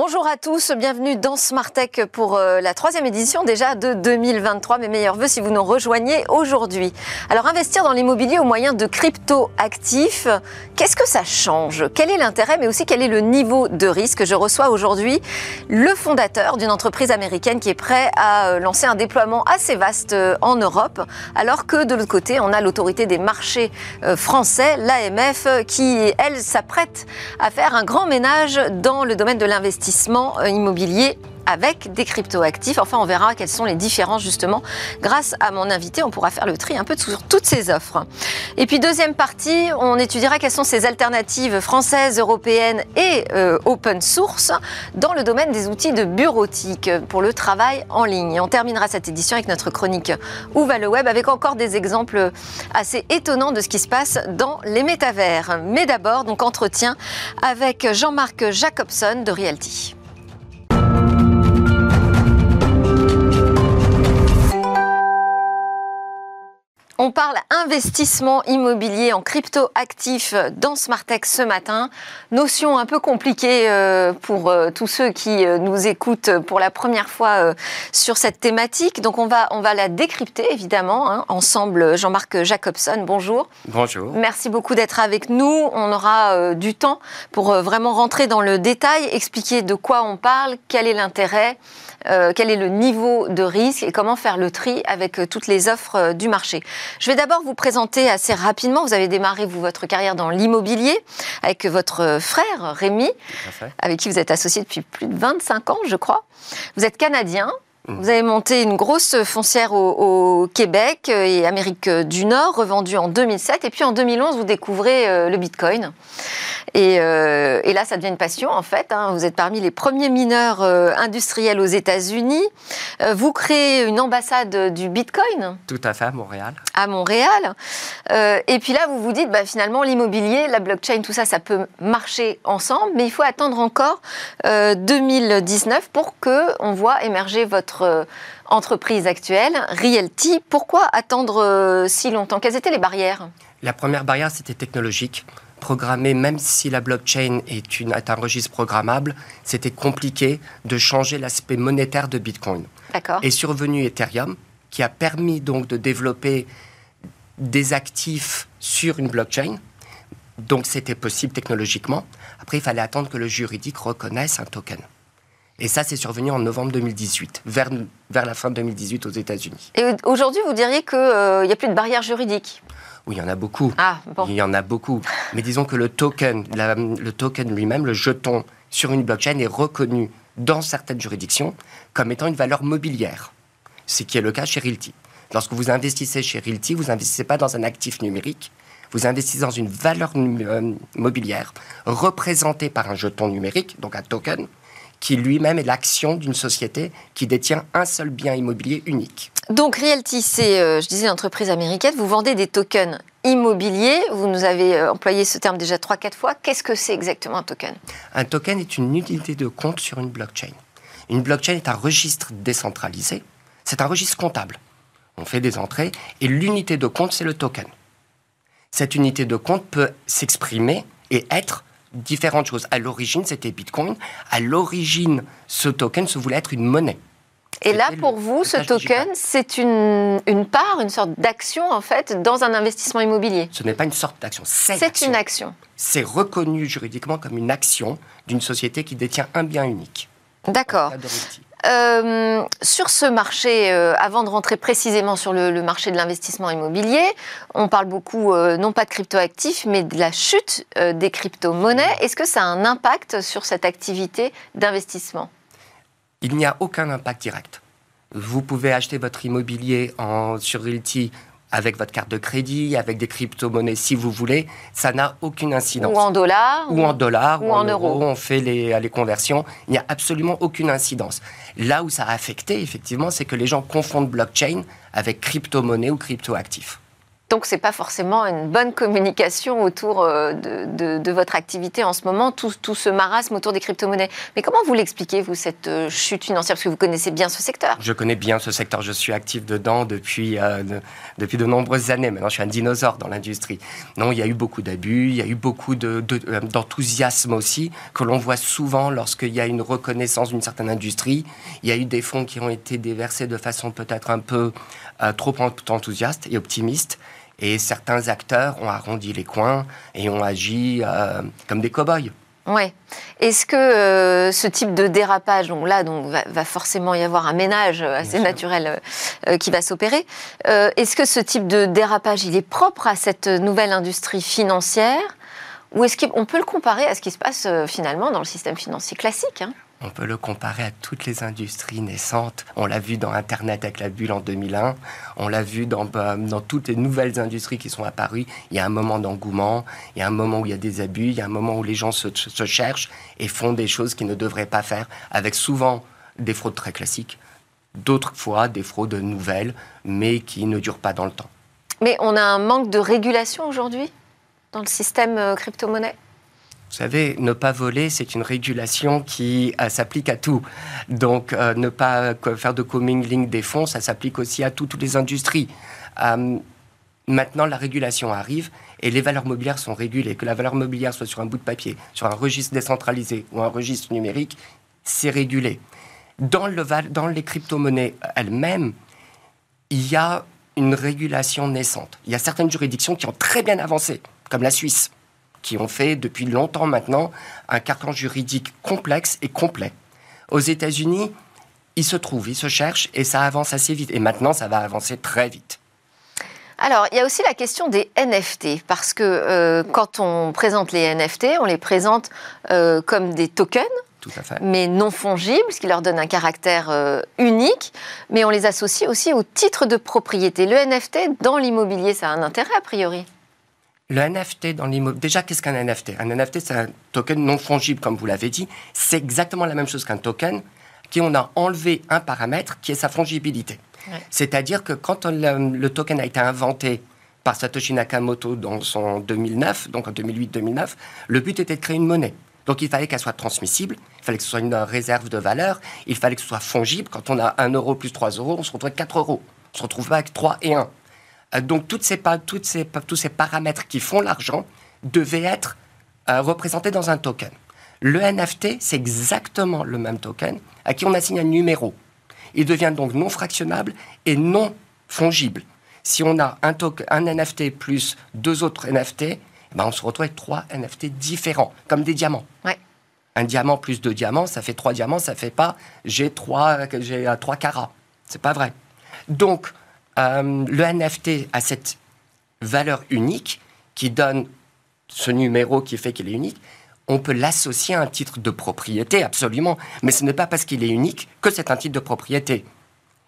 Bonjour à tous, bienvenue dans Smart Tech pour euh, la troisième édition déjà de 2023. Mes meilleurs voeux si vous nous rejoignez aujourd'hui. Alors investir dans l'immobilier au moyen de crypto-actifs, qu'est-ce que ça change? Quel est l'intérêt mais aussi quel est le niveau de risque? Je reçois aujourd'hui le fondateur d'une entreprise américaine qui est prêt à euh, lancer un déploiement assez vaste euh, en Europe alors que de l'autre côté on a l'autorité des marchés français, l'AMF, qui elle s'apprête à faire un grand ménage dans le domaine de l'investissement euh, immobilier avec des cryptoactifs. Enfin, on verra quelles sont les différences justement. Grâce à mon invité, on pourra faire le tri un peu sur toutes ces offres. Et puis deuxième partie, on étudiera quelles sont ces alternatives françaises, européennes et euh, open source dans le domaine des outils de bureautique pour le travail en ligne. on terminera cette édition avec notre chronique Où va le web avec encore des exemples assez étonnants de ce qui se passe dans les métavers. Mais d'abord, donc entretien avec Jean-Marc Jacobson de Realty. On parle investissement immobilier en crypto-actifs dans Smartech ce matin. Notion un peu compliquée euh, pour euh, tous ceux qui euh, nous écoutent pour la première fois sur cette thématique. Donc on va, on va la décrypter évidemment hein, ensemble. Jean-Marc Jacobson, bonjour. Bonjour. Merci beaucoup d'être avec nous. On aura du temps pour vraiment rentrer dans le détail, expliquer de quoi on parle, quel est l'intérêt. Euh, quel est le niveau de risque et comment faire le tri avec euh, toutes les offres euh, du marché? Je vais d'abord vous présenter assez rapidement. Vous avez démarré vous, votre carrière dans l'immobilier avec votre frère Rémi, avec qui vous êtes associé depuis plus de 25 ans, je crois. Vous êtes canadien. Vous avez monté une grosse foncière au, Québec et Amérique du Nord, revendue en 2007. Et puis en 2011, vous découvrez le Bitcoin. Euh, et, là, ça devient une passion, en fait. Hein. Vous êtes parmi les premiers mineurs euh, industriels aux États-Unis. Euh, vous créez une ambassade du Bitcoin. Tout à fait, à Montréal. À Montréal. et puis là, vous vous dites, bah, finalement, l'immobilier, la blockchain, tout ça, ça peut marcher ensemble, mais il faut attendre encore 2019 pour qu'on voit émerger votre entreprise actuelle, Realty. Pourquoi attendre si longtemps? Quelles étaient les barrières? La première barrière, c'était technologique programmer, même si la blockchain est, une, un registre programmable, c'était compliqué de changer l'aspect monétaire de Bitcoin. Est survenu Ethereum, qui a permis donc de développer des actifs sur une blockchain. Donc c'était possible technologiquement. Après, il fallait attendre que le juridique reconnaisse un token. Et ça, c'est survenu en novembre 2018, vers, vers la fin de 2018 aux États-Unis. Et aujourd'hui, vous diriez qu'il euh, n'y a plus de barrière juridique oui, il y en a beaucoup. Ah, il y en a beaucoup. Mais disons que le token, le token lui-même, le jeton sur une blockchain est reconnu dans certaines juridictions comme étant une valeur mobilière, ce qui est le cas chez Realty. Lorsque vous investissez chez Realty, vous n'investissez pas dans un actif numérique, vous investissez dans une valeur euh, mobilière représentée par un jeton numérique, donc un token, qui lui-même est l'action d'une société qui détient un seul bien immobilier unique. Donc Realty, c'est, euh, je disais, une entreprise américaine. Vous vendez des tokens immobiliers. Vous nous avez euh, employé ce terme déjà 3-4 fois. Qu'est-ce que c'est exactement un token? Un token est une unité de compte sur une blockchain. Une blockchain est un registre décentralisé. C'est un registre comptable. On fait des entrées et l'unité de compte, c'est le token. Cette unité de compte peut s'exprimer et être différentes choses. À l'origine, c'était Bitcoin. À l'origine, ce token se voulait être une monnaie. Et là, pour vous, ce token, c'est une, une, part, une sorte d'action, en fait, dans un investissement immobilier Ce n'est pas une sorte d'action, c'est une action. C'est reconnu juridiquement comme une action d'une société qui détient un bien unique. D'accord. Euh, sur ce marché, euh, avant de rentrer précisément sur le, marché de l'investissement immobilier, on parle beaucoup euh, non pas de cryptoactifs, mais de la chute des crypto-monnaies. Est-ce que ça a un impact sur cette activité d'investissement? Il n'y a aucun impact direct. Vous pouvez acheter votre immobilier en, sur Realty avec votre carte de crédit, avec des crypto-monnaies si vous voulez, ça n'a aucune incidence. Ou en dollars. Ou, en dollars, ou, en, euros. On fait les, les conversions. Il n'y a absolument aucune incidence. Là où ça a affecté, effectivement, c'est que les gens confondent blockchain avec crypto-monnaie ou crypto-actifs. Donc, ce n'est pas forcément une bonne communication autour euh, de, votre activité en ce moment, tout, ce marasme autour des crypto-monnaies. Mais comment vous l'expliquez, vous, cette euh, chute financière? Parce que vous connaissez bien ce secteur. Je connais bien ce secteur. Je suis actif dedans depuis, euh, de, depuis de nombreuses années. Maintenant, je suis un dinosaure dans l'industrie. Non, il y a eu beaucoup d'abus, il y a eu beaucoup d'enthousiasme aussi, que l'on voit souvent lorsqu'il y a une reconnaissance d'une certaine industrie. Il y a eu des fonds qui ont été déversés de façon peut-être un peu trop enthousiaste et optimiste. Et certains acteurs ont arrondi les coins et ont agi euh, comme des cow-boys. Ouais. Est-ce que euh, ce type de dérapage, donc là, donc, va, forcément y avoir un ménage assez naturel euh, qui va s'opérer. est-ce que ce type de dérapage, il est propre à cette nouvelle industrie financière? Ou est-ce qu'on peut le comparer à ce qui se passe finalement dans le système financier classique hein? On peut le comparer à toutes les industries naissantes. On l'a vu dans Internet avec la bulle en 2001. On l'a vu dans, euh, dans, toutes les nouvelles industries qui sont apparues. Il y a un moment d'engouement, il y a un moment où il y a des abus, il y a un moment où les gens se, se cherchent et font des choses qu'ils ne devraient pas faire, avec souvent des fraudes très classiques, d'autres fois des fraudes nouvelles, mais qui ne durent pas dans le temps. Mais on a un manque de régulation aujourd'hui dans le système euh, crypto-monnaie? Vous savez, ne pas voler, c'est une régulation qui euh, s'applique à tout. Donc, euh, ne pas faire de commingling des fonds, ça s'applique aussi à toutes les industries. Euh, maintenant, la régulation arrive et les valeurs mobilières sont régulées. Que la valeur mobilière soit sur un bout de papier, sur un registre décentralisé ou un registre numérique, c'est régulé. Dans, dans les crypto-monnaies elles-mêmes, il y a une régulation naissante. Il y a certaines juridictions qui ont très bien avancé, comme la Suisse qui ont fait depuis longtemps maintenant un carcan juridique complexe et complet. Aux États-Unis, ils se trouvent, ils se cherchent et ça avance assez vite. Et maintenant, ça va avancer très vite. Alors, il y a aussi la question des NFT, parce que euh, quand on présente les NFT, on les présente euh, comme des tokens, Tout à fait. mais non fongibles, ce qui leur donne un caractère euh, unique, mais on les associe aussi au titre de propriété. Le NFT, dans l'immobilier, ça a un intérêt a priori? Le NFT dans l'immobilier, déjà, qu'est-ce qu'un NFT Un NFT, c'est un token non fongible, comme vous l'avez dit. C'est exactement la même chose qu'un token, qui on a enlevé un paramètre qui est sa fongibilité. C'est-à-dire que quand le, token a été inventé par Satoshi Nakamoto dans son 2009, donc en 2008-2009, le but était de créer une monnaie. Donc il fallait qu'elle soit transmissible, il fallait que ce soit une réserve de valeur, il fallait que ce soit fongible. Quand on a 1 euro plus 3 euros, on se retrouve avec 4 euros. On se retrouve pas avec 3 et 1. Euh, donc toutes ces, toutes ces, tous ces paramètres qui font l'argent devaient être euh, représentés dans un token. Le NFT, c'est exactement le même token à qui on assigne un numéro. Il devient donc non fractionnable et non fongible. Si on a un, token, un NFT plus deux autres NFT, ben on se retrouve avec trois NFT différents, comme des diamants. Un diamant plus deux diamants, ça fait trois diamants, ça fait pas j'ai trois, j'ai euh, trois carats. C'est pas vrai. Donc, euh, le NFT a cette valeur unique qui donne ce numéro qui fait qu'il est unique. On peut l'associer à un titre de propriété, absolument. Mais ce n'est pas parce qu'il est unique que c'est un titre de propriété.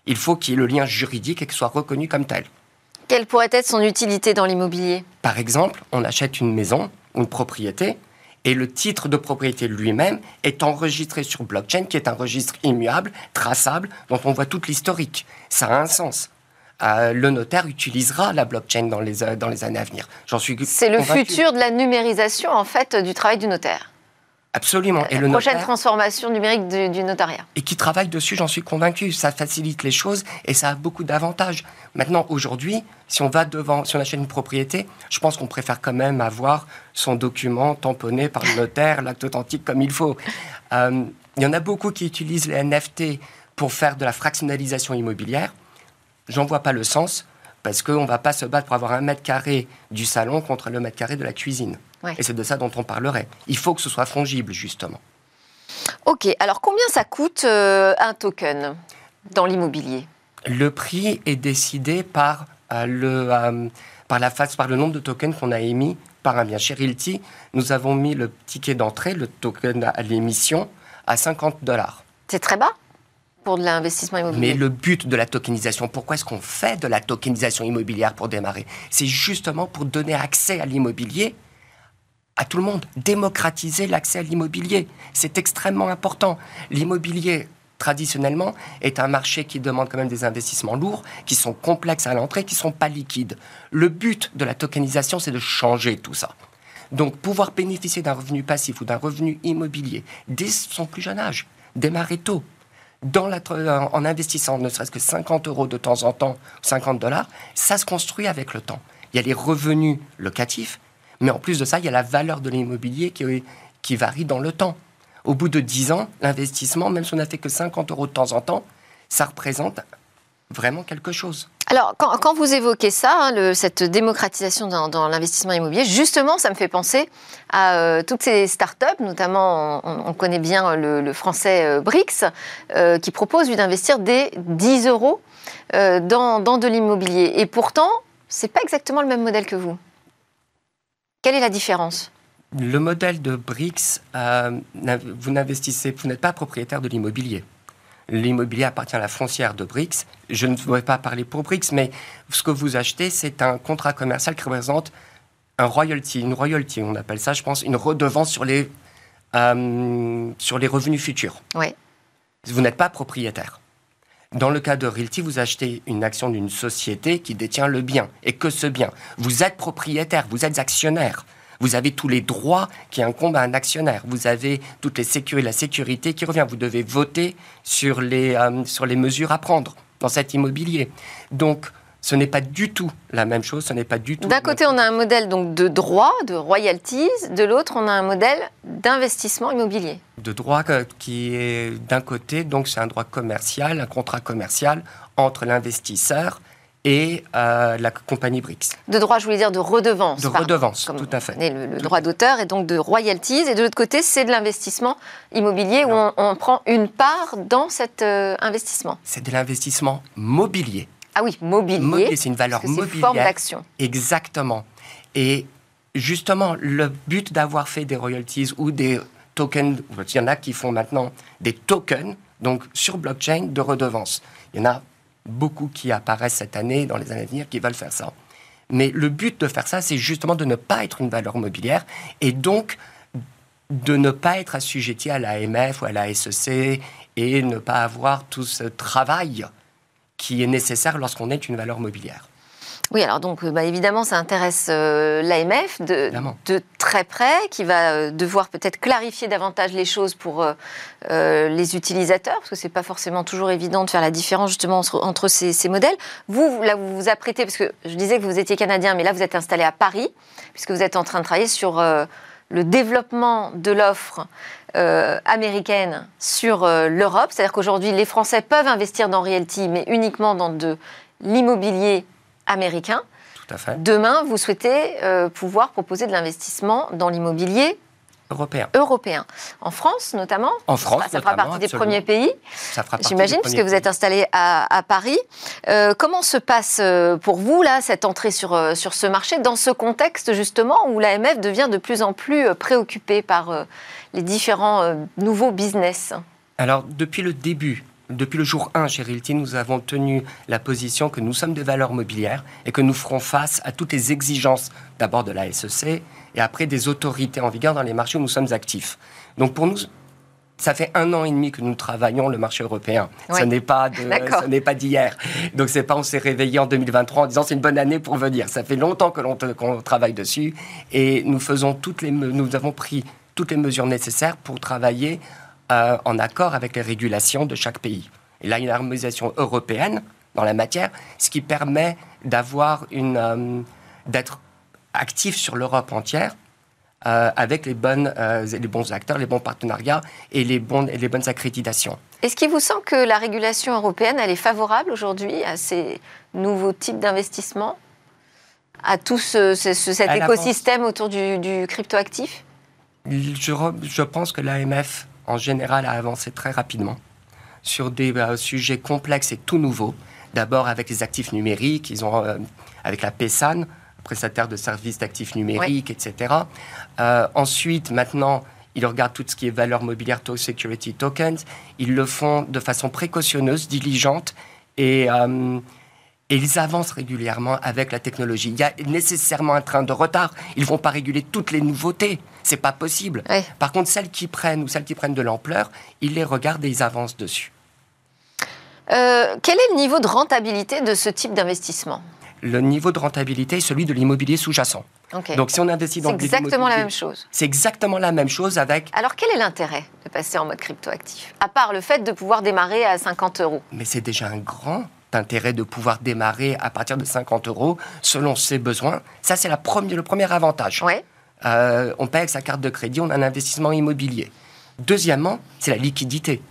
Il faut qu'il y ait le lien juridique et qu'il soit reconnu comme tel. Quelle pourrait être son utilité dans l'immobilier? Par exemple, on achète une maison, une propriété, et le titre de propriété lui-même est enregistré sur blockchain, qui est un registre immuable, traçable, dont on voit toute l'historique. Ça a un sens. Euh, le notaire utilisera la blockchain dans les, euh, dans les années à venir. J'en suis C'est le futur de la numérisation, en fait, du travail du notaire. Absolument. Et la le prochaine transformation numérique du, notariat. Et qui travaille dessus, j'en suis convaincu. Ça facilite les choses et ça a beaucoup d'avantages. Maintenant, aujourd'hui, si on va devant, si on achète une propriété, je pense qu'on préfère quand même avoir son document tamponné par le notaire, l'acte authentique comme il faut. Euh, il y en a beaucoup qui utilisent les NFT pour faire de la fractionnalisation immobilière. J'en vois pas le sens parce qu'on ne va pas se battre pour avoir un mètre carré du salon contre le mètre carré de la cuisine. Et c'est de ça dont on parlerait. Il faut que ce soit fongible, justement. Ok, alors combien ça coûte euh, un token dans l'immobilier? Le prix est décidé par, euh, le, euh, par, la face, par le nombre de tokens qu'on a émis par un bien. Chez Realty, nous avons mis le ticket d'entrée, le token à l'émission, à 50 dollars. C'est très bas? De l'investissement immobilier. Mais le but de la tokenisation, pourquoi est-ce qu'on fait de la tokenisation immobilière pour démarrer? C'est justement pour donner accès à l'immobilier à tout le monde, démocratiser l'accès à l'immobilier. C'est extrêmement important. L'immobilier traditionnellement, est un marché qui demande quand même des investissements lourds, qui sont complexes à l'entrée, qui ne sont pas liquides. Le but de la tokenisation, c'est de changer tout ça. Donc, pouvoir bénéficier d'un revenu passif ou d'un revenu immobilier dès son plus jeune âge, démarrer tôt, dans la, en investissant ne serait-ce que 50 euros de temps en temps, 50 dollars, ça se construit avec le temps. Il y a les revenus locatifs, mais en plus de ça, il y a la valeur de l'immobilier qui, qui varie dans le temps. Au bout de 10 ans, l'investissement, même si on n'a fait que 50 euros de temps en temps, ça représente vraiment quelque chose. Alors, quand, vous évoquez ça, hein, cette démocratisation dans, l'investissement immobilier, justement, ça me fait penser à euh, toutes ces startups, notamment, on, connaît bien le, français euh, Brix, euh, qui propose d'investir des 10 euros dans, dans de l'immobilier. Et pourtant, c'est pas exactement le même modèle que vous. Quelle est la différence? Le modèle de Brix, vous n'investissez, vous n'êtes pas propriétaire de l'immobilier l'immobilier appartient à la foncière de BRICS. Je ne vais pas parler pour BRICS, mais ce que vous achetez, c'est un contrat commercial qui représente un royalty, une royalty, on appelle ça, je pense, une redevance sur les, euh, sur les revenus futurs. Oui. Vous n'êtes pas propriétaire. Dans le cas de Realty, vous achetez une action d'une société qui détient le bien. Et que ce bien? Vous êtes propriétaire, vous êtes actionnaire. Vous avez tous les droits qui incombent à un actionnaire. Vous avez toutes les sécurités, la sécurité qui revient. Vous devez voter sur les, euh, sur les mesures à prendre dans cet immobilier. Donc, ce n'est pas du tout la même chose, ce n'est pas du tout. D'un côté, on a un modèle donc de droit, de royalties, de l'autre, on a un modèle d'investissement immobilier. De droit qui est d'un côté, donc c'est un droit commercial, un contrat commercial entre l'investisseur et euh, la compagnie BRICS. De droit, je voulais dire de redevance. De redevance, tout à fait. Le, droit d'auteur et donc de royalties. Et de l'autre côté, c'est de l'investissement immobilier où on, prend une part dans cet euh, investissement. C'est de l'investissement mobilier. Ah oui, mobilier. c'est une valeur mobilière. C'est une forme d'action. Exactement. Et justement, le but d'avoir fait des royalties ou des tokens, il y en a qui font maintenant des tokens, donc sur blockchain de redevance. Il y en a beaucoup qui apparaissent cette année, dans les années à venir, qui veulent faire ça. Mais le but de faire ça, c'est justement de ne pas être une valeur mobilière et donc de ne pas être assujetti à l'AMF ou à la SEC et ne pas avoir tout ce travail qui est nécessaire lorsqu'on est une valeur mobilière. Oui, alors donc euh, bah, évidemment, ça intéresse euh, l'AMF de, de, très près, qui va euh, devoir peut-être clarifier davantage les choses pour les utilisateurs, parce que c'est pas forcément toujours évident de faire la différence justement entre, ces, modèles. Vous, là, vous vous apprêtez, parce que je disais que vous étiez canadien, mais là, vous êtes installé à Paris, puisque vous êtes en train de travailler sur le développement de l'offre américaine sur l'Europe. C'est-à-dire qu'aujourd'hui, les Français peuvent investir dans Realty, mais uniquement dans de l'immobilier américain. Tout à fait. Demain, vous souhaitez euh, pouvoir proposer de l'investissement dans l'immobilier européen. Européen. En France, notamment En France, ça, fera partie des premiers pays. Ça fera J'imagine, puisque vous êtes installé à, Paris. Euh, comment se passe euh, pour vous, là, cette entrée sur, sur ce marché, dans ce contexte, justement, où l'AMF devient de plus en plus préoccupée par les différents nouveaux business? Alors, depuis le début depuis le jour 1 chez Realty, nous avons tenu la position que nous sommes des valeurs mobilières et que nous ferons face à toutes les exigences d'abord de la SEC et après des autorités en vigueur dans les marchés où nous sommes actifs. Donc pour nous, ça fait un an et demi que nous travaillons le marché européen. Ce n'est pas ce n'est pas d'hier. Donc c'est pas on s'est réveillé en 2023 en disant c'est une bonne année pour venir. Ça fait longtemps que l'on qu'on travaille dessus et nous faisons toutes les nous avons pris toutes les mesures nécessaires pour travailler euh, en accord avec les régulations de chaque pays. Et là, il y a une harmonisation européenne dans la matière, ce qui permet d'avoir une euh, d'être actif sur l'Europe entière euh, avec les, bonnes, les bons acteurs, les bons partenariats et les, bons, les bonnes accréditations. Est-ce qu'il vous semble que la régulation européenne, elle est favorable aujourd'hui à ces nouveaux types d'investissements À tout cet écosystème autour du, du cryptoactif? Je, je pense que l'AMF en général, a avancé très rapidement sur des euh, sujets complexes et tout nouveaux. D'abord avec les actifs numériques, ils ont, euh, avec la PESAN, prestataire de services d'actifs numériques, etc. Euh, ensuite, maintenant, ils regardent tout ce qui est valeur mobilière, to security tokens. Ils le font de façon précautionneuse, diligente et et ils avancent régulièrement avec la technologie. Il y a nécessairement un train de retard. Ils vont pas réguler toutes les nouveautés. C'est pas possible. Par contre, celles qui prennent ou celles qui prennent de l'ampleur, ils les regardent et ils avancent dessus. Euh, quel est le niveau de rentabilité de ce type d'investissement? Le niveau de rentabilité est celui de l'immobilier sous-jacent. Donc si on investit dans C'est exactement la même chose. C'est exactement la même chose avec... Alors quel est l'intérêt de passer en mode crypto-actif? À part le fait de pouvoir démarrer à 50 euros. Mais c'est déjà un grand intérêt de pouvoir démarrer à partir de 50 euros selon ses besoins. Ça, c'est le premier avantage. Ouais. Euh, on paye avec sa carte de crédit, on a un investissement immobilier. Deuxièmement, c'est la liquidité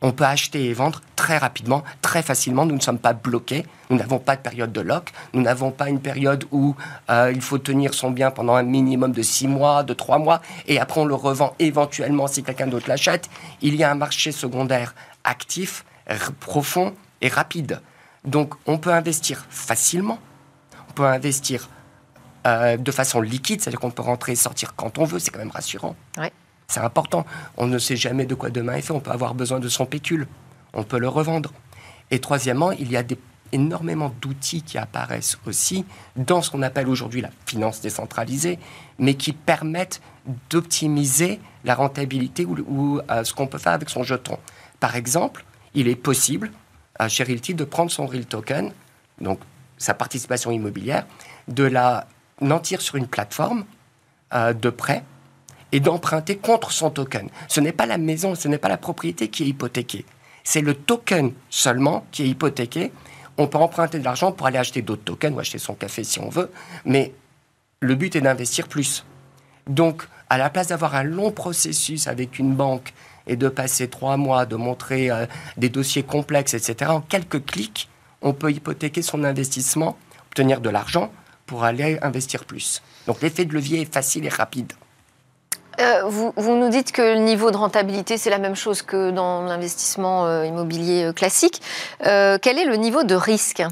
on peut acheter et vendre très rapidement, très facilement. Nous ne sommes pas bloqués. Nous n'avons pas de période de lock. Nous n'avons pas une période où euh, il faut tenir son bien pendant un minimum de six mois, de trois mois, et après on le revend éventuellement si quelqu'un d'autre l'achète. Il y a un marché secondaire actif, profond et rapide. Donc on peut investir facilement. On peut investir euh, de façon liquide, c'est-à-dire qu'on peut rentrer et sortir quand on veut. C'est quand même rassurant. C'est important. On ne sait jamais de quoi demain est fait. On peut avoir besoin de son pécule. On peut le revendre. Et troisièmement, il y a énormément d'outils qui apparaissent aussi dans ce qu'on appelle aujourd'hui la finance décentralisée, mais qui permettent d'optimiser la rentabilité ou, euh, ce qu'on peut faire avec son jeton. Par exemple, il est possible à chez Realty de prendre son Real Token, donc sa participation immobilière, de la nantir sur une plateforme euh, de prêt et d'emprunter contre son token. Ce n'est pas la maison, ce n'est pas la propriété qui est hypothéquée. C'est le token seulement qui est hypothéqué. On peut emprunter de l'argent pour aller acheter d'autres tokens ou acheter son café si on veut, mais le but est d'investir plus. Donc, à la place d'avoir un long processus avec une banque et de passer trois mois, de montrer euh, des dossiers complexes, etc., en quelques clics, on peut hypothéquer son investissement, obtenir de l'argent pour aller investir plus. Donc l'effet de levier est facile et rapide. Euh, vous, nous dites que le niveau de rentabilité, c'est la même chose que dans l'investissement euh, immobilier euh, classique. quel est le niveau de risque?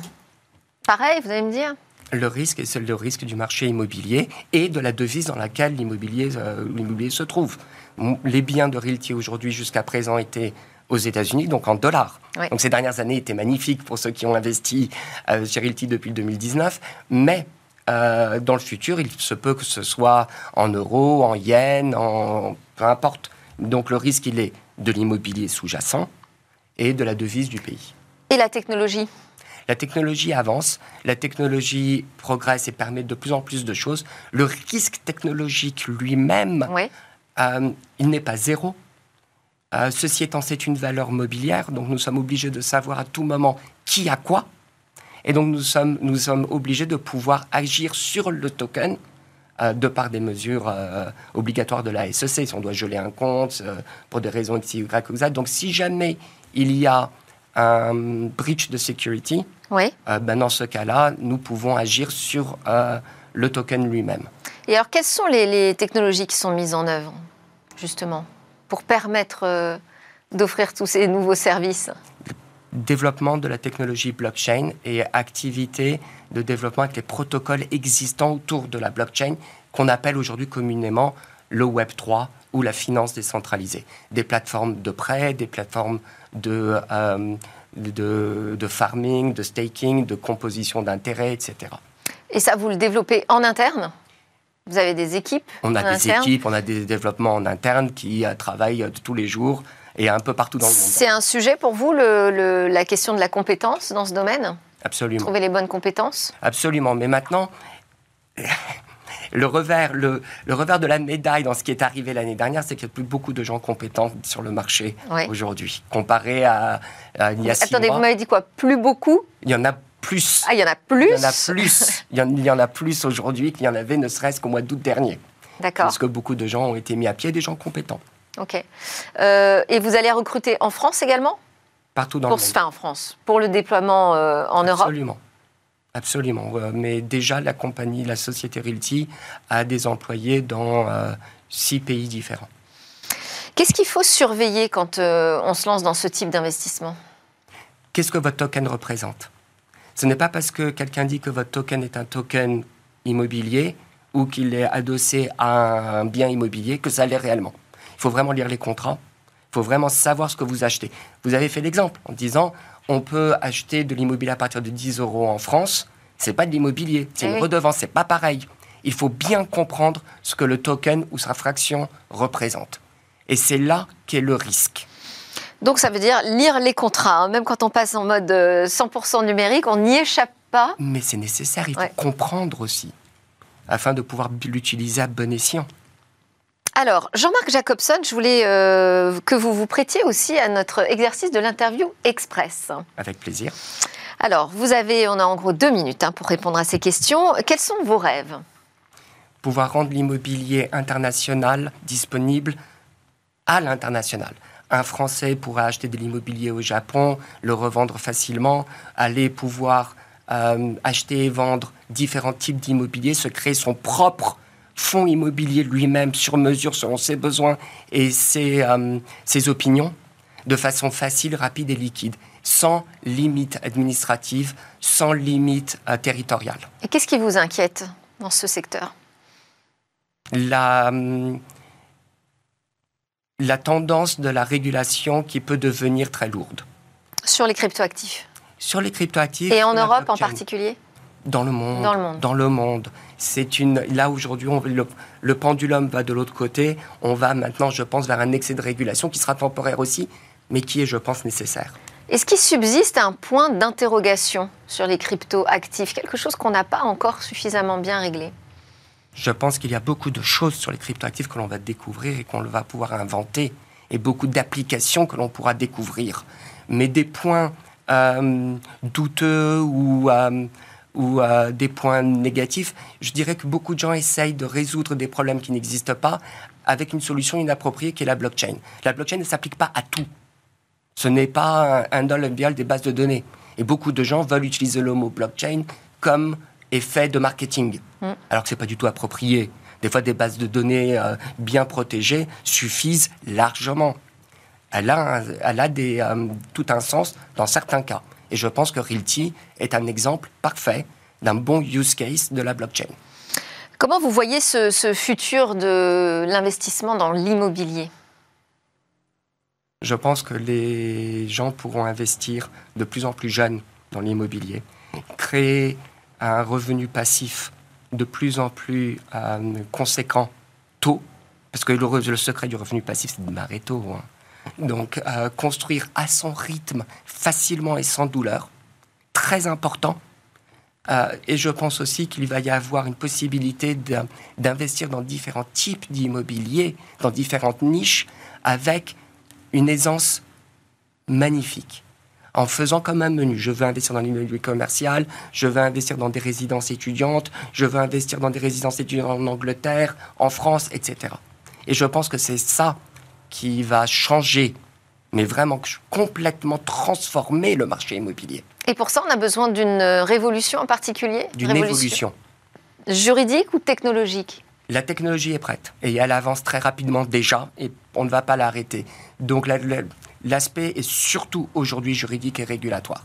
Pareil, vous allez me dire? Le risque est le risque du marché immobilier et de la devise dans laquelle l'immobilier se trouve. Les biens de Realty aujourd'hui jusqu'à présent étaient aux États-Unis, donc en dollars. Donc ces dernières années étaient magnifiques pour ceux qui ont investi chez Realty depuis 2019, mais euh, dans le futur, il se peut que ce soit en euros, en yens, en peu importe. Donc le risque, il est de l'immobilier sous-jacent et de la devise du pays. Et la technologie? La technologie avance, la technologie progresse et permet de plus en plus de choses. Le risque technologique lui-même, euh, il n'est pas zéro. Euh, ceci étant, c'est une valeur mobilière, donc nous sommes obligés de savoir à tout moment qui a quoi. Et donc nous sommes, nous sommes obligés de pouvoir agir sur le token euh, de par des mesures obligatoires de la SEC. Si on doit geler un compte pour des raisons X, Y ou Z. Donc si jamais il y a un breach de security, oui. ben dans ce cas-là, nous pouvons agir sur le token lui-même. Et alors, quelles sont les, les, technologies qui sont mises en œuvre, justement, pour permettre d'offrir tous ces nouveaux services? Développement de la technologie blockchain et activité de développement avec les protocoles existants autour de la blockchain qu'on appelle aujourd'hui communément le Web 3 ou la finance décentralisée. Des plateformes de prêt, des plateformes de, euh, de, de, farming, de staking, de composition d'intérêts, etc. Et ça, vous le développez en interne? Vous avez des équipes On a des équipes, on a des développements en interne qui euh, travaillent tous les jours et un peu partout dans le monde. C'est un sujet pour vous, le, la question de la compétence dans ce domaine? Absolument. Trouver les bonnes compétences? Absolument. Mais maintenant, le revers, le, le, revers de la médaille dans ce qui est arrivé l'année dernière, c'est qu'il n'y a plus beaucoup de gens compétents sur le marché aujourd'hui, comparé à, il y a six Attendez, vous m'avez dit quoi? Plus beaucoup? Il y en a plus. Ah, il y en a plus Il y en a plus. il, y en, il y en a plus aujourd'hui qu'il y en avait ne serait-ce qu'au mois d'août dernier. D'accord. Parce que beaucoup de gens ont été mis à pied, des gens compétents. Ok. Euh, et vous allez recruter en France également? Partout dans le monde. Enfin, en France, pour le déploiement euh, en Europe? Absolument. Absolument. Euh, mais déjà, la compagnie, la société Realty a des employés dans six pays différents. Qu'est-ce qu'il faut surveiller quand on se lance dans ce type d'investissement? Qu'est-ce que votre token représente? Ce n'est pas parce que quelqu'un dit que votre token est un token immobilier ou qu'il est adossé à un bien immobilier que ça l'est réellement. Il faut vraiment lire les contrats. Il faut vraiment savoir ce que vous achetez. Vous avez fait l'exemple en disant on peut acheter de l'immobilier à partir de 10 euros en France. C'est pas de l'immobilier, c'est une eh redevance, c'est pas pareil. Il faut bien comprendre ce que le token ou sa fraction représente. Et c'est là qu'est le risque. Donc ça veut dire lire les contrats, hein. même quand on passe en mode 100% numérique, on n'y échappe pas. Mais c'est nécessaire, il faut comprendre aussi, afin de pouvoir l'utiliser à bon escient. Alors, Jean-Marc Jacobson, je voulais euh, que vous vous prêtiez aussi à notre exercice de l'interview express. Avec plaisir. Alors, vous avez, on a en gros deux minutes hein, pour répondre à ces questions. Quels sont vos rêves? Pouvoir rendre l'immobilier international disponible à l'international. Un Français pourrait acheter de l'immobilier au Japon, le revendre facilement, aller pouvoir euh, acheter et vendre différents types d'immobilier, se créer son propre fonds immobilier lui-même sur mesure selon ses besoins et ses, euh, ses opinions de façon facile, rapide et liquide, sans limite administrative, sans limite euh, territoriale. Et qu'est-ce qui vous inquiète dans ce secteur? La, hum, la tendance de la régulation qui peut devenir très lourde. Sur les cryptoactifs Sur les cryptoactifs. Et en Europe en particulier? Dans le monde. Dans le monde. Dans le monde. C'est une. Là aujourd'hui, le, le, pendulum va de l'autre côté. On va maintenant, je pense, vers un excès de régulation qui sera temporaire aussi, mais qui est, je pense, nécessaire. Est-ce qu'il subsiste un point d'interrogation sur les cryptos actifs, quelque chose qu'on n'a pas encore suffisamment bien réglé? Je pense qu'il y a beaucoup de choses sur les cryptoactifs que l'on va découvrir et qu'on va pouvoir inventer, et beaucoup d'applications que l'on pourra découvrir. Mais des points euh, douteux ou euh, ou euh, des points négatifs, je dirais que beaucoup de gens essayent de résoudre des problèmes qui n'existent pas avec une solution inappropriée qui est la blockchain. La blockchain ne s'applique pas à tout. Ce n'est pas un, un des bases de données. Et beaucoup de gens veulent utiliser le mot blockchain comme effet de marketing, mm. alors que ce n'est pas du tout approprié. Des fois, des bases de données euh, bien protégées suffisent largement. Elle a, elle a des, euh, tout un sens dans certains cas. Et je pense que Realty est un exemple parfait d'un bon use case de la blockchain. Comment vous voyez ce, futur de l'investissement dans l'immobilier? Je pense que les gens pourront investir de plus en plus jeunes dans l'immobilier, créer un revenu passif de plus en plus euh, conséquent tôt, parce que le, secret du revenu passif, c'est de démarrer tôt. Hein. Donc, euh, construire à son rythme, facilement et sans douleur, très important. Euh, et je pense aussi qu'il va y avoir une possibilité d'investir dans différents types d'immobilier, dans différentes niches, avec une aisance magnifique. En faisant comme un menu, je veux investir dans l'immobilier commercial, je veux investir dans des résidences étudiantes, je veux investir dans des résidences étudiantes en Angleterre, en France, etc. Et je pense que c'est ça qui va changer, mais vraiment complètement transformer le marché immobilier. Et pour ça, on a besoin d'une révolution en particulier? D'une évolution. Juridique ou technologique? La technologie est prête et elle avance très rapidement déjà et on ne va pas l'arrêter. Donc l'aspect est surtout aujourd'hui juridique et régulatoire.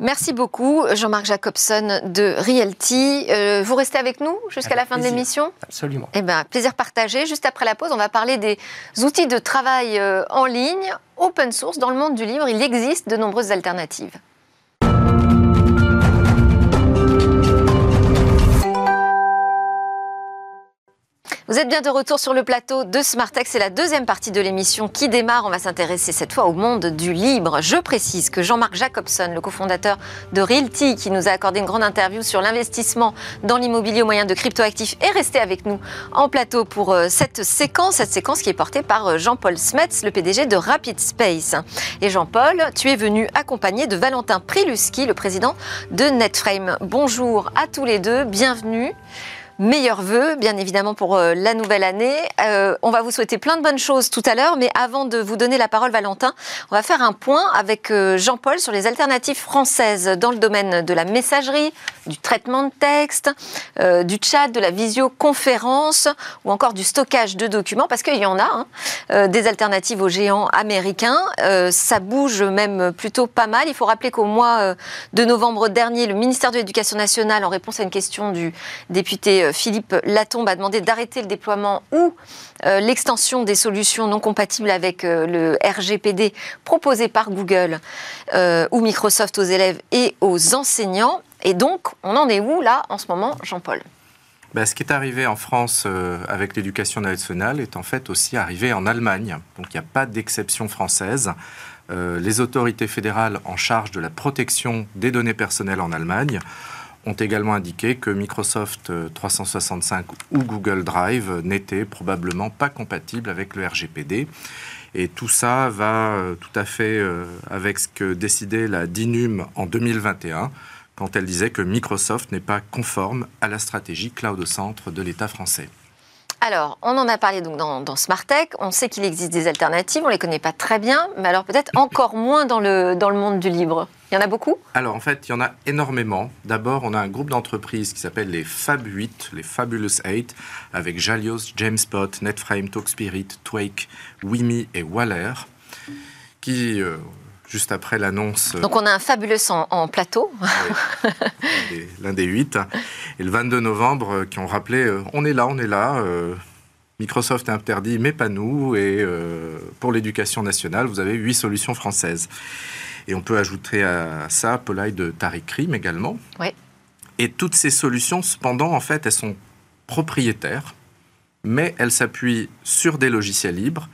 Merci beaucoup, Jean-Marc Jacobson de Realty. Euh, vous restez avec nous jusqu'à la fin de l'émission? Absolument. Eh bien, plaisir partagé. Juste après la pause, on va parler des outils de travail euh, en ligne, open source. Dans le monde du livre, il existe de nombreuses alternatives. Vous êtes bien de retour sur le plateau de Smartech. C'est la deuxième partie de l'émission qui démarre. On va s'intéresser cette fois au monde du libre. Je précise que Jean-Marc Jacobson, le cofondateur de Realty, qui nous a accordé une grande interview sur l'investissement dans l'immobilier au moyen de cryptoactifs, est resté avec nous en plateau pour euh, cette séquence. Cette séquence qui est portée par euh, Jean-Paul Smets, le PDG de Rapid Space. Et Jean-Paul, tu es venu accompagné de Valentin Priluski, le président de Netframe. Bonjour à tous les deux. Bienvenue meilleurs voeux, bien évidemment, pour euh, la nouvelle année. Euh, on va vous souhaiter plein de bonnes choses tout à l'heure, mais avant de vous donner la parole, Valentin, on va faire un point avec euh, Jean-Paul sur les alternatives françaises dans le domaine de la messagerie, du traitement de texte, du chat, de la visioconférence ou encore du stockage de documents, parce qu'il y en a hein, des alternatives aux géants américains. ça bouge même plutôt pas mal. Il faut rappeler qu'au mois de novembre dernier, le ministère de l'Éducation nationale, en réponse à une question du député Philippe Latombe a demandé d'arrêter le déploiement ou euh, l'extension des solutions non compatibles avec euh, le RGPD proposé par Google ou Microsoft aux élèves et aux enseignants. Et donc, on en est où là en ce moment, Jean-Paul? Bah, ce qui est arrivé en France euh, avec l'éducation nationale est en fait aussi arrivé en Allemagne. Donc il n'y a pas d'exception française. Euh, les autorités fédérales en charge de la protection des données personnelles en Allemagne ont également indiqué que Microsoft 365 euh, ou Google Drive n'étaient probablement pas compatibles avec le RGPD. Et tout ça va tout à fait avec ce que décidait la DINUM en 2021 quand elle disait que Microsoft n'est pas conforme à la stratégie cloud centre de l'État français. Alors, on en a parlé donc dans, dans Tech. On sait qu'il existe des alternatives, on les connaît pas très bien, mais alors peut-être encore moins dans le, dans le monde du libre. Il y en a beaucoup? Alors en fait, il y en a énormément. D'abord, on a un groupe d'entreprises qui s'appelle les Fab 8, les Fabulous 8, avec Jalios, Jamespot, Netframe, Talkspirit, Twake, Wimi et Waller, qui euh, juste après l'annonce. Donc on a un fabuleux en, plateau. L'un des huit. Et le 22 novembre, euh, qui ont rappelé, euh, on est là, on est là. Euh, Microsoft est interdit, mais pas nous. Et pour l'éducation nationale, vous avez huit solutions françaises. Et on peut ajouter à ça Polai de Tariq Krim également. Oui. Et toutes ces solutions, cependant, en fait, elles sont propriétaires, mais elles s'appuient sur des logiciels libres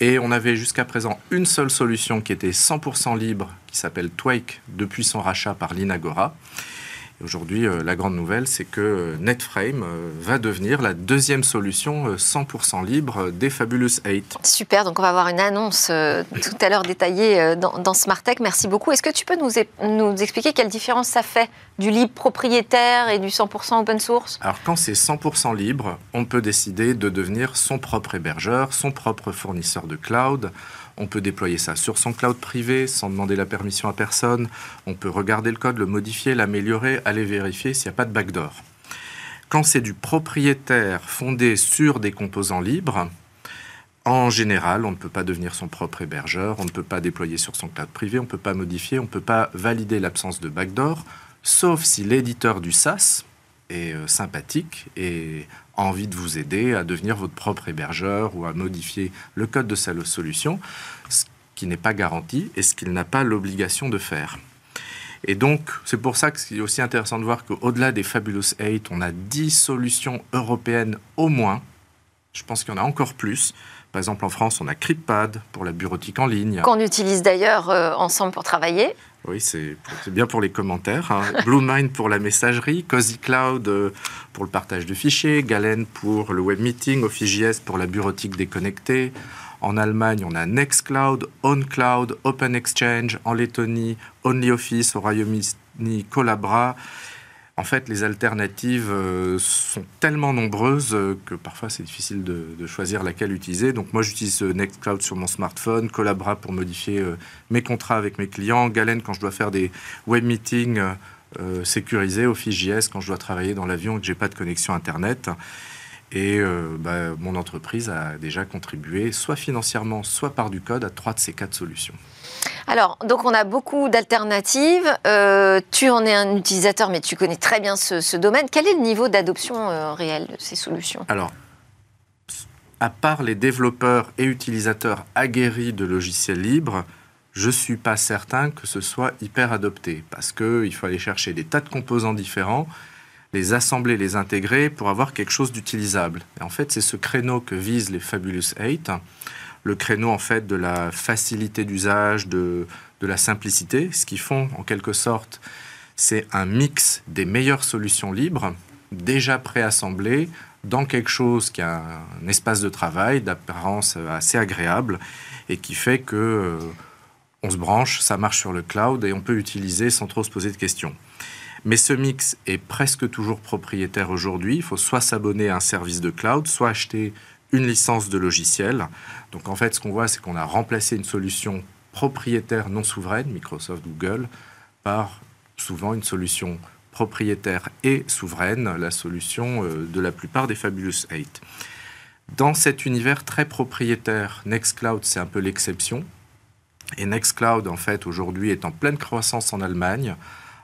et on avait jusqu'à présent une seule solution qui était 100% libre, qui s'appelle Twake, depuis son rachat par l'Inagora. Aujourd'hui, euh, la grande nouvelle, c'est que euh, Netframe euh, va devenir la deuxième solution 100% libre des Fabulous 8. Super, donc on va avoir une annonce tout à l'heure détaillée dans, dans SmartTech. Merci beaucoup. Est-ce que tu peux nous, nous, expliquer quelle différence ça fait du libre propriétaire et du 100% open source? Alors quand c'est 100% libre, on peut décider de devenir son propre hébergeur, son propre fournisseur de cloud. On peut déployer ça sur son cloud privé sans demander la permission à personne. On peut regarder le code, le modifier, l'améliorer, aller vérifier s'il n'y a pas de backdoor. Quand c'est du propriétaire fondé sur des composants libres, en général, on ne peut pas devenir son propre hébergeur, on ne peut pas déployer sur son cloud privé, on ne peut pas modifier, on ne peut pas valider l'absence de backdoor, sauf si l'éditeur du SaaS est euh, sympathique et envie de vous aider à devenir votre propre hébergeur ou à modifier le code de sa solution, ce qui n'est pas garanti et ce qu'il n'a pas l'obligation de faire. Et donc, c'est pour ça que c'est aussi intéressant de voir qu'au-delà des Fabulous 8, on a 10 solutions européennes au moins. Je pense qu'il y en a encore plus. Par exemple, en France, on a CryptPad pour la bureautique en ligne. Qu'on utilise d'ailleurs euh, ensemble pour travailler. Oui, c'est bien pour les commentaires. Hein. BlueMind pour la messagerie, Cozy Cloud euh, pour le partage de fichiers, Galen pour le web meeting, Office.js pour la bureautique déconnectée. En Allemagne, on a Nextcloud, OnCloud, OpenExchange. En Lettonie, OnlyOffice. Au Royaume-Uni, Collabra en fait, les alternatives euh, sont tellement nombreuses euh, que parfois c'est difficile de, choisir laquelle utiliser. Donc moi, j'utilise euh, Nextcloud sur mon smartphone, Collabra pour modifier mes contrats avec mes clients, Galen quand je dois faire des web meetings sécurisés, Office.js quand je dois travailler dans l'avion et que j'ai pas de connexion Internet. Et bah, mon entreprise a déjà contribué, soit financièrement, soit par du code, à trois de ces quatre solutions. Alors, donc on a beaucoup d'alternatives. Euh, tu en es un utilisateur, mais tu connais très bien ce, domaine. Quel est le niveau d'adoption euh, réel de ces solutions? Alors, à part les développeurs et utilisateurs aguerris de logiciels libres, je ne suis pas certain que ce soit hyper adopté, parce qu'il faut aller chercher des tas de composants différents, les assembler, les intégrer pour avoir quelque chose d'utilisable. Et en fait, c'est ce créneau que visent les Fabulous 8 le créneau en fait de la facilité d'usage, de, de la simplicité. Ce qu'ils font en quelque sorte, c'est un mix des meilleures solutions libres, déjà préassemblées, dans quelque chose qui a un espace de travail d'apparence assez agréable et qui fait que euh, on se branche, ça marche sur le cloud et on peut utiliser sans trop se poser de questions. Mais ce mix est presque toujours propriétaire aujourd'hui. Il faut soit s'abonner à un service de cloud, soit acheter une licence de logiciel. Donc en fait, ce qu'on voit, c'est qu'on a remplacé une solution propriétaire non souveraine, Microsoft, Google, par souvent une solution propriétaire et souveraine, la solution euh, de la plupart des Fabulous 8. Dans cet univers très propriétaire, Nextcloud, c'est un peu l'exception. Et Nextcloud, en fait, aujourd'hui, est en pleine croissance en Allemagne,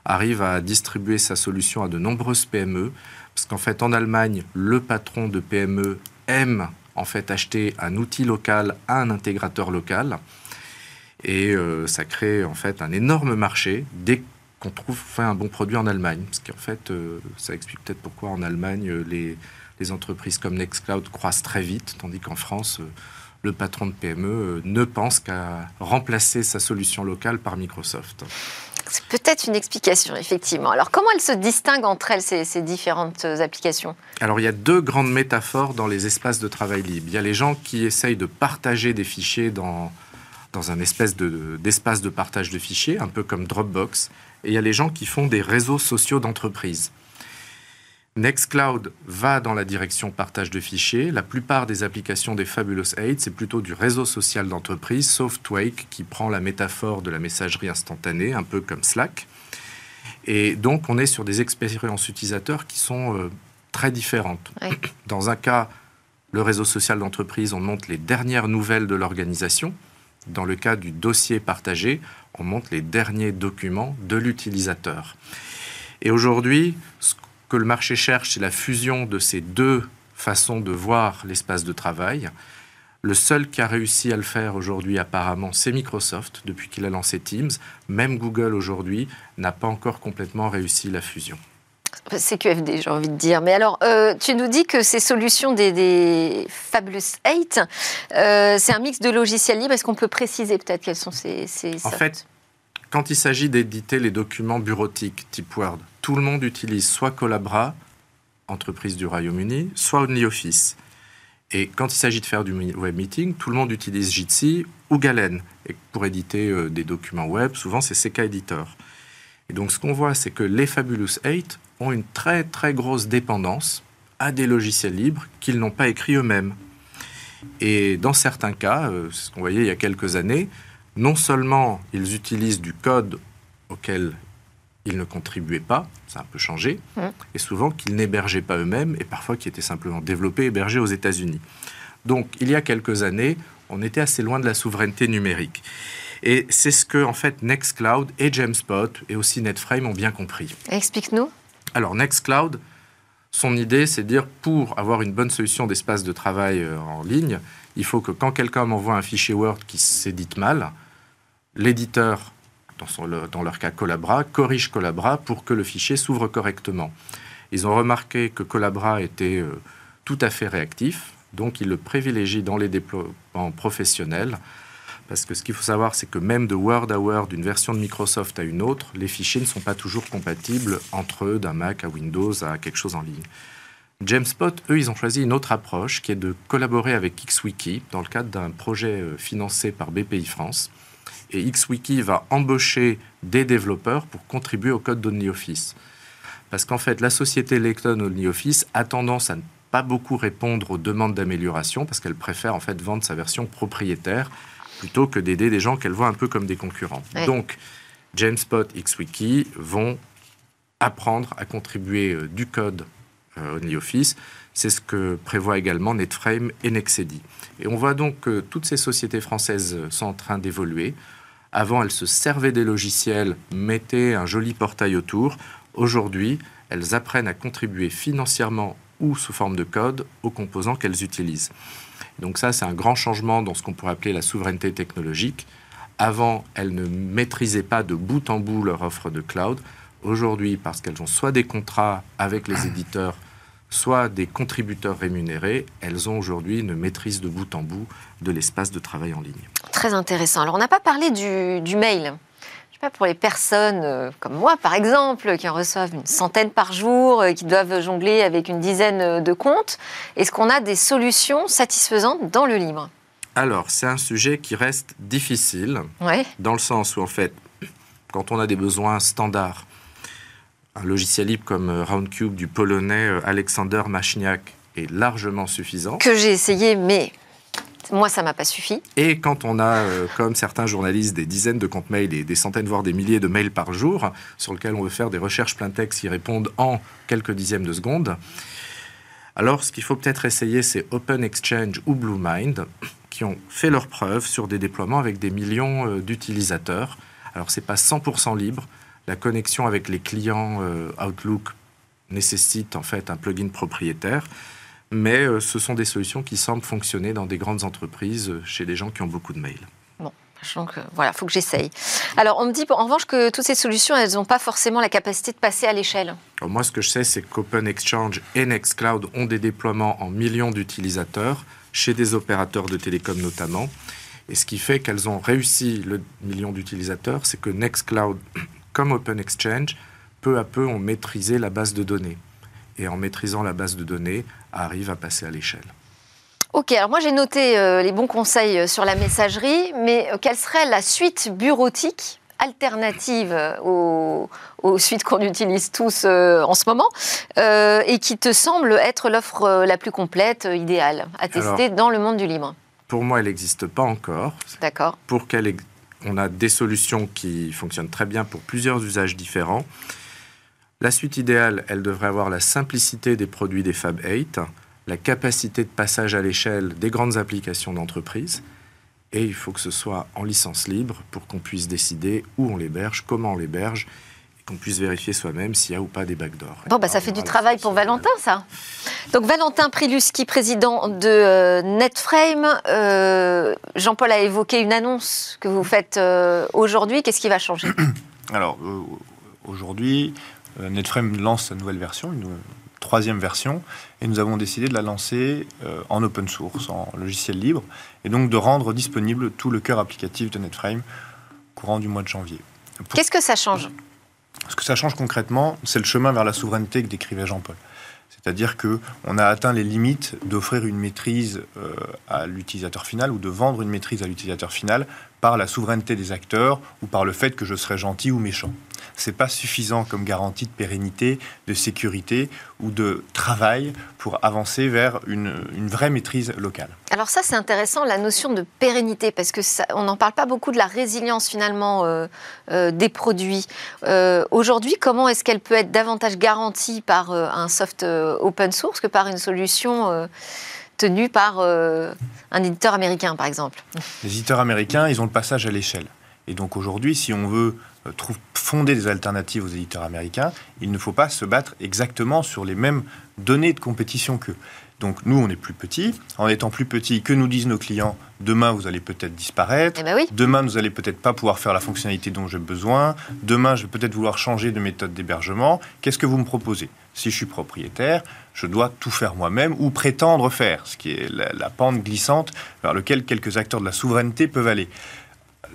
arrive à distribuer sa solution à de nombreuses PME, parce qu'en fait, en Allemagne, le patron de PME aime en fait acheter un outil local à un intégrateur local. Et euh, ça crée en fait un énorme marché. Dès qu'on trouve fait un bon produit en Allemagne. Parce qu'en fait, ça explique peut-être pourquoi en Allemagne, les, les entreprises comme Nextcloud croissent très vite, tandis qu'en France, le patron de PME ne pense qu'à remplacer sa solution locale par Microsoft. C'est peut-être une explication, effectivement. Alors, comment elles se distinguent entre elles, ces, différentes applications? Alors, il y a deux grandes métaphores dans les espaces de travail libre. Il y a les gens qui essayent de partager des fichiers dans, dans un espèce d'espace de, de partage de fichiers, un peu comme Dropbox. Et il y a les gens qui font des réseaux sociaux d'entreprise. Nextcloud va dans la direction partage de fichiers. La plupart des applications des Fabulous 8, c'est plutôt du réseau social d'entreprise, sauf Twake qui prend la métaphore de la messagerie instantanée, un peu comme Slack. Et donc, on est sur des expériences utilisateurs qui sont euh, très différentes. Dans un cas, le réseau social d'entreprise, on montre les dernières nouvelles de l'organisation. Dans le cas du dossier partagé, on montre les derniers documents de l'utilisateur. Et aujourd'hui, ce que le marché cherche, c'est la fusion de ces deux façons de voir l'espace de travail. Le seul qui a réussi à le faire aujourd'hui, apparemment, c'est Microsoft, depuis qu'il a lancé Teams. Même Google, aujourd'hui, n'a pas encore complètement réussi la fusion. C'est QFD, j'ai envie de dire. Mais alors, euh, tu nous dis que ces solutions des, Fabulous 8, euh, c'est un mix de logiciels libres. Est-ce qu'on peut préciser peut-être quels sont ces, ces En fait, quand il s'agit d'éditer les documents bureautiques type Word, tout le monde utilise soit Collabra, entreprise du Royaume-Uni, soit OnlyOffice. Et quand il s'agit de faire du web meeting, tout le monde utilise Jitsi ou Galen. Et pour éditer euh, des documents web, souvent c'est CK Editor. Et donc ce qu'on voit, c'est que les Fabulous 8 ont une très très grosse dépendance à des logiciels libres qu'ils n'ont pas écrits eux-mêmes. Et dans certains cas, euh, ce qu'on voyait il y a quelques années, non seulement ils utilisent du code auquel ils ne contribuaient pas, ça a un peu changé, mmh. et souvent qu'ils n'hébergeaient pas eux-mêmes, et parfois qui étaient simplement développés, hébergés aux États-Unis. Donc, il y a quelques années, on était assez loin de la souveraineté numérique. Et c'est ce que, en fait, Nextcloud et Jamspot et aussi Netframe ont bien compris. Explique-nous. Alors, Nextcloud, son idée, c'est de dire pour avoir une bonne solution d'espace de travail euh, en ligne, il faut que quand quelqu'un m'envoie un fichier Word qui s'édite mal, l'éditeur dans, leur cas Collabra, corrige Collabra pour que le fichier s'ouvre correctement. Ils ont remarqué que Collabra était euh, tout à fait réactif, donc ils le privilégient dans les déploiements professionnels. Parce que ce qu'il faut savoir, c'est que même de Word à Word, d'une version de Microsoft à une autre, les fichiers ne sont pas toujours compatibles entre eux, d'un Mac à Windows à quelque chose en ligne. Jamespot, eux, ils ont choisi une autre approche qui est de collaborer avec XWiki dans le cadre d'un projet euh, financé par BPI France et XWiki va embaucher des développeurs pour contribuer au code d'OnlyOffice. Parce qu'en fait, la société Lecton OnlyOffice a tendance à ne pas beaucoup répondre aux demandes d'amélioration parce qu'elle préfère en fait vendre sa version propriétaire plutôt que d'aider des gens qu'elle voit un peu comme des concurrents. Donc, Jamespot, XWiki vont apprendre à contribuer euh, du code euh, OnlyOffice. C'est ce que prévoit également Netframe et Nexedi. Et on voit donc que toutes ces sociétés françaises sont en train d'évoluer. Avant, elles se servaient des logiciels, mettaient un joli portail autour. Aujourd'hui, elles apprennent à contribuer financièrement ou sous forme de code aux composants qu'elles utilisent. Donc ça, c'est un grand changement dans ce qu'on pourrait appeler la souveraineté technologique. Avant, elles ne maîtrisaient pas de bout en bout leur offre de cloud. Aujourd'hui, parce qu'elles ont soit des contrats avec les éditeurs, soit des contributeurs rémunérés, elles ont aujourd'hui une maîtrise de bout en bout de l'espace de travail en ligne. Très intéressant. Alors, on n'a pas parlé du, mail. Je sais pas, pour les personnes euh, comme moi, par exemple, qui en reçoivent une centaine par jour, euh, qui doivent jongler avec une dizaine euh, de comptes, est-ce qu'on a des solutions satisfaisantes dans le libre Alors, c'est un sujet qui reste difficile, dans le sens où, en fait, quand on a des besoins standards, un logiciel libre comme euh, Roundcube du polonais euh, Alexander Machniak est largement suffisant. Que j'ai essayé, mais moi, ça m'a pas suffi. Et quand on a, euh, comme certains journalistes, des dizaines de comptes mails et des centaines, voire des milliers de mails par jour, sur lesquels on veut faire des recherches plein texte qui répondent en quelques dixièmes de seconde, alors ce qu'il faut peut-être essayer, c'est Open Exchange ou BlueMind, qui ont fait leurs preuves sur des déploiements avec des millions d'utilisateurs. Alors, c'est pas 100% libre, la connexion avec les clients euh, Outlook nécessite en fait un plugin propriétaire, mais euh, ce sont des solutions qui semblent fonctionner dans des grandes entreprises, euh, chez des gens qui ont beaucoup de mails. Bon, Donc voilà, il faut que j'essaye. Alors on me dit en revanche que toutes ces solutions, elles n'ont pas forcément la capacité de passer à l'échelle. Moi, ce que je sais, c'est qu'Open Exchange et Nextcloud ont des déploiements en millions d'utilisateurs chez des opérateurs de télécom notamment. Et ce qui fait qu'elles ont réussi le million d'utilisateurs, c'est que Nextcloud, comme Open Exchange, peu à peu ont maîtrisé la base de données. Et en maîtrisant la base de données, arrivent à passer à l'échelle. Ok, alors moi j'ai noté euh, les bons conseils euh, sur la messagerie, mais euh, quelle serait la suite bureautique alternative aux, suites qu'on utilise tous en ce moment et qui te semble être l'offre la plus complète, idéale, à tester dans le monde du libre Pour moi, elle n'existe pas encore. D'accord. Pour qu'elle on a des solutions qui fonctionnent très bien pour plusieurs usages différents. La suite idéale, elle devrait avoir la simplicité des produits des Fab 8, la capacité de passage à l'échelle des grandes applications d'entreprise. Et il faut que ce soit en licence libre pour qu'on puisse décider où on l'héberge, comment on l'héberge, qu'on puisse vérifier soi-même s'il y a ou pas des backdoors. Bon, bah, ça fait du travail pour Valentin, ça. Donc, Valentin Priluski, président de euh, Netframe. Euh, Jean-Paul a évoqué une annonce que vous faites euh, aujourd'hui. Qu'est-ce qui va changer? Alors, aujourd'hui, Netframe lance sa nouvelle version, une troisième version, et nous avons décidé de la lancer euh, en open source, en logiciel libre, et donc de rendre disponible tout le cœur applicatif de Netframe courant du mois de janvier. Qu'est-ce que ça change? Ce que ça change concrètement, c'est le chemin vers la souveraineté que décrivait Jean-Paul. C'est-à-dire qu'on a atteint les limites d'offrir une maîtrise euh, à l'utilisateur final ou de vendre une maîtrise à l'utilisateur final par la souveraineté des acteurs ou par le fait que je serais gentil ou méchant c'est pas suffisant comme garantie de pérennité, de sécurité ou de travail pour avancer vers une, vraie maîtrise locale. Alors ça, c'est intéressant, la notion de pérennité, parce que on n'en parle pas beaucoup de la résilience finalement euh, euh, des produits. Euh, aujourd'hui, comment est-ce qu'elle peut être davantage garantie par un soft open source que par une solution tenue par un éditeur américain, par exemple? Les éditeurs américains, ils ont le passage à l'échelle. Et donc aujourd'hui, si on veut euh, fonder des alternatives aux éditeurs américains, il ne faut pas se battre exactement sur les mêmes données de compétition qu'eux. Donc nous, on est plus petits. En étant plus petits, que nous disent nos clients Demain, vous allez peut-être disparaître. Eh ben oui. Demain, vous allez peut-être pas pouvoir faire la fonctionnalité dont j'ai besoin. Demain, je vais peut-être vouloir changer de méthode d'hébergement. Qu'est-ce que vous me proposez? Si je suis propriétaire, je dois tout faire moi-même ou prétendre faire, ce qui est la, la pente glissante vers laquelle quelques acteurs de la souveraineté peuvent aller.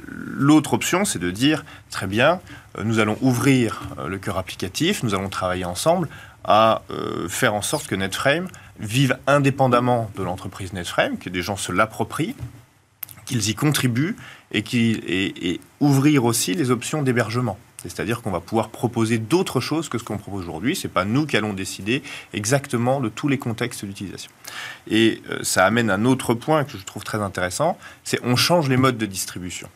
L'autre option, c'est de dire, très bien, euh, nous allons ouvrir euh, le cœur applicatif, nous allons travailler ensemble à euh, faire en sorte que Netframe vive indépendamment de l'entreprise Netframe, que des gens se l'approprient, qu'ils y contribuent et, et, ouvrir aussi les options d'hébergement. C'est-à-dire qu'on va pouvoir proposer d'autres choses que ce qu'on propose aujourd'hui. Ce n'est pas nous qui allons décider exactement de tous les contextes d'utilisation. Et ça amène un autre point que je trouve très intéressant, c'est on change les modes de distribution.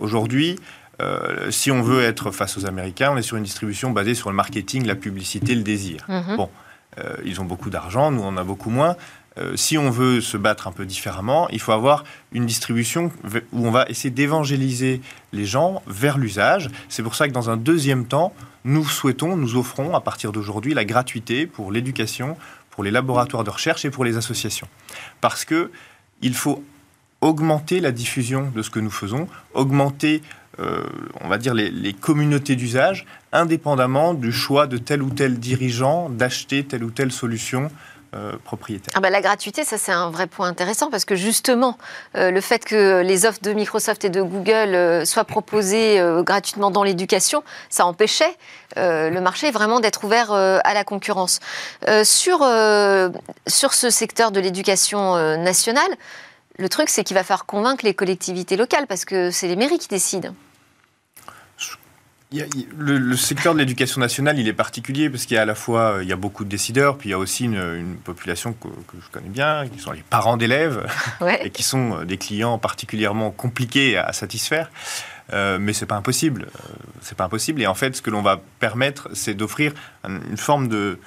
Aujourd'hui, euh, si on veut être face aux Américains, on est sur une distribution basée sur le marketing, la publicité, le désir. Mhm. Bon, euh, ils ont beaucoup d'argent, nous on a beaucoup moins. Euh, si on veut se battre un peu différemment, il faut avoir une distribution où on va essayer d'évangéliser les gens vers l'usage. C'est pour ça que dans un deuxième temps, nous souhaitons, nous offrons à partir d'aujourd'hui la gratuité pour l'éducation, pour les laboratoires de recherche et pour les associations. Parce que il faut augmenter la diffusion de ce que nous faisons, augmenter, euh, on va dire, les, communautés d'usage, indépendamment du choix de tel ou tel dirigeant d'acheter telle ou telle solution euh, propriétaire. Ah bah, la gratuité, ça c'est un vrai point intéressant parce que justement, euh, le fait que les offres de Microsoft et de Google soient proposées gratuitement dans l'éducation, ça empêchait le marché vraiment d'être ouvert à la concurrence. sur, sur ce secteur de l'éducation nationale, le truc, c'est qu'il va falloir convaincre les collectivités locales parce que c'est les mairies qui décident. le, secteur de l'éducation nationale, il est particulier parce qu'il y a à la fois euh, il y a beaucoup de décideurs, puis il y a aussi une, population que, je connais bien, qui sont les parents d'élèves et qui sont euh, des clients particulièrement compliqués à, satisfaire. Euh, mais c'est pas impossible. c'est pas impossible. Et en fait, ce que l'on va permettre, c'est d'offrir une forme de,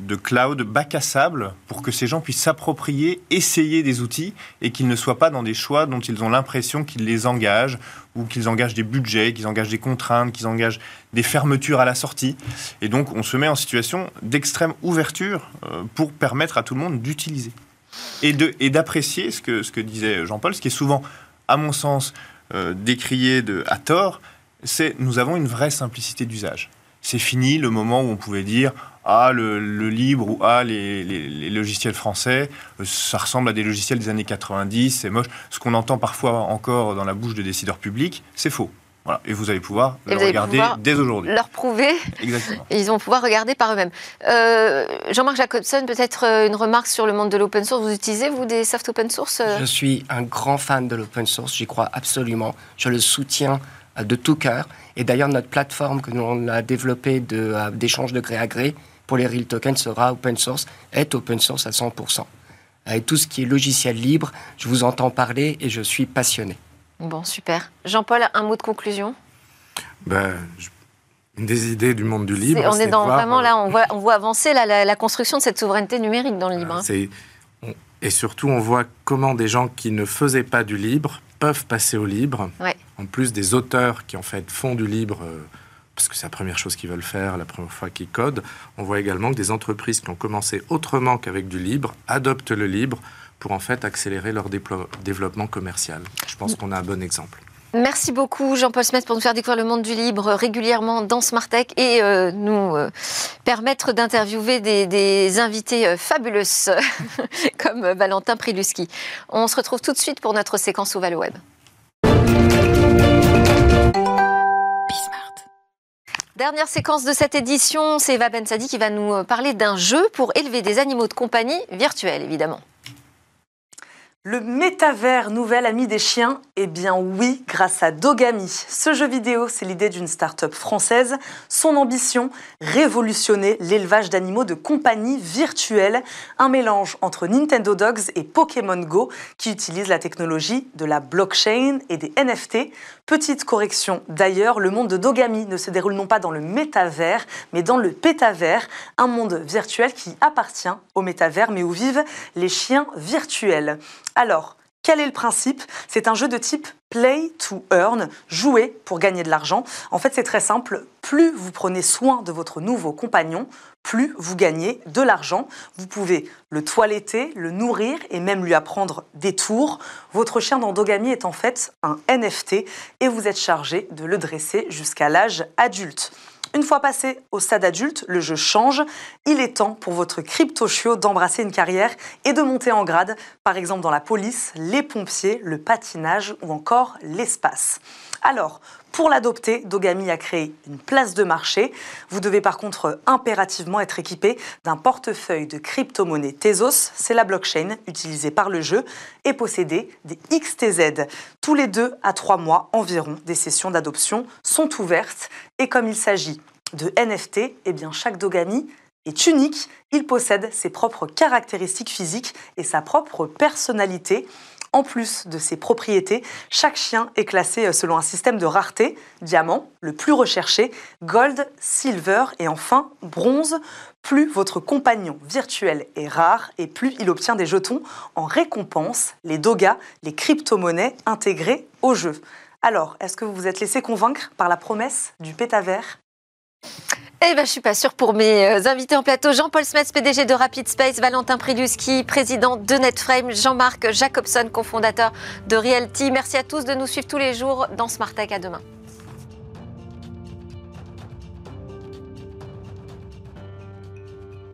de cloud bac à sable pour que ces gens puissent s'approprier, essayer des outils et qu'ils ne soient pas dans des choix dont ils ont l'impression qu'ils les engagent ou qu'ils engagent des budgets, qu'ils engagent des contraintes, qu'ils engagent des fermetures à la sortie. Et donc on se met en situation d'extrême ouverture euh, pour permettre à tout le monde d'utiliser et d'apprécier ce que, ce que disait Jean-Paul, ce qui est souvent, à mon sens, décrié de, à tort, c'est nous avons une vraie simplicité d'usage. C'est fini le moment où on pouvait dire ah, le, libre ou ah, les, logiciels français, ça ressemble à des logiciels des années 90, c'est moche. Ce qu'on entend parfois encore dans la bouche de décideurs publics, c'est faux. Voilà. Et vous allez pouvoir le regarder dès aujourd'hui. Leur prouver. Exactement. Et ils vont pouvoir regarder par eux-mêmes. Euh, Jean-Marc Jacobson, peut-être euh, une remarque sur le monde de l'open source. Vous utilisez, vous, des soft open source euh Je suis un grand fan de l'open source. J'y crois absolument. Je le soutiens de tout cœur. Et d'ailleurs, notre plateforme que nous a développée d'échange de, gré à gré pour les real tokens sera open source, est open source à 100%. Et tout ce qui est logiciel libre, je vous entends parler et je suis passionné. Bon, super. Jean-Paul, un mot de conclusion? Ben, Une des idées du monde du libre. on est dans vraiment là, on voit, on voit avancer la, construction de cette souveraineté numérique dans le libre. Hein. Et surtout, on voit comment des gens qui ne faisaient pas du libre peuvent passer au libre. En plus des auteurs qui en fait font du libre. Euh, parce que c'est la première chose qu'ils veulent faire, la première fois qu'ils codent. On voit également que des entreprises qui ont commencé autrement qu'avec du libre adoptent le libre pour en fait accélérer leur développement commercial. Je pense qu'on a un bon exemple. Merci beaucoup Jean-Paul Smith pour nous faire découvrir le monde du libre régulièrement dans Smart Tech et euh, nous euh, permettre d'interviewer des, invités euh, fabuleux comme Valentin Priluski. On se retrouve tout de suite pour notre séquence Oval Web. Dernière séquence de cette édition, c'est Eva Bensadi qui va nous parler d'un jeu pour élever des animaux de compagnie virtuels, évidemment. Le métavers nouvel ami des chiens? Eh bien oui, grâce à Dogami. Ce jeu vidéo, c'est l'idée d'une start-up française. Son ambition, révolutionner l'élevage d'animaux de compagnie virtuelle. Un mélange entre Nintendo Dogs et Pokémon Go qui utilise la technologie de la blockchain et des NFT. Petite correction d'ailleurs, le monde de Dogami ne se déroule non pas dans le métavers, mais dans le pétavers, un monde virtuel qui appartient au métavers mais où vivent les chiens virtuels. Alors, quel est le principe? C'est un jeu de type play to earn, jouer pour gagner de l'argent. En fait, c'est très simple. Plus vous prenez soin de votre nouveau compagnon, plus vous gagnez de l'argent. Vous pouvez le toiletter, le nourrir et même lui apprendre des tours. Votre chien d'endogamy est en fait un NFT et vous êtes chargé de le dresser jusqu'à l'âge adulte. Une fois passé au stade adulte, le jeu change. Il est temps pour votre crypto-chiot d'embrasser une carrière et de monter en grade, par exemple dans la police, les pompiers, le patinage ou encore l'espace. Alors, pour l'adopter, Dogami a créé une place de marché. Vous devez par contre impérativement être équipé d'un portefeuille de crypto-monnaie Tezos, c'est la blockchain utilisée par le jeu, et posséder des XTZ. Tous les deux à trois mois environ, des sessions d'adoption sont ouvertes. Et comme il s'agit de NFT, eh bien chaque Dogami est unique. Il possède ses propres caractéristiques physiques et sa propre personnalité. En plus de ses propriétés, chaque chien est classé euh, selon un système de rareté, diamant, le plus recherché, gold, silver et enfin bronze. Plus votre compagnon virtuel est rare et plus il obtient des jetons en récompense, les dogas, les crypto-monnaies intégrées au jeu. Alors, est-ce que vous vous êtes laissé convaincre par la promesse du pétavers? Eh ben, je suis pas sûre pour mes euh, invités en plateau. Jean-Paul Smets, PDG de Rapid Space, Valentin Priluski, président de Netframe, Jean-Marc Jacobson, cofondateur de Realty. Merci à tous de nous suivre tous les jours dans Smart. À demain.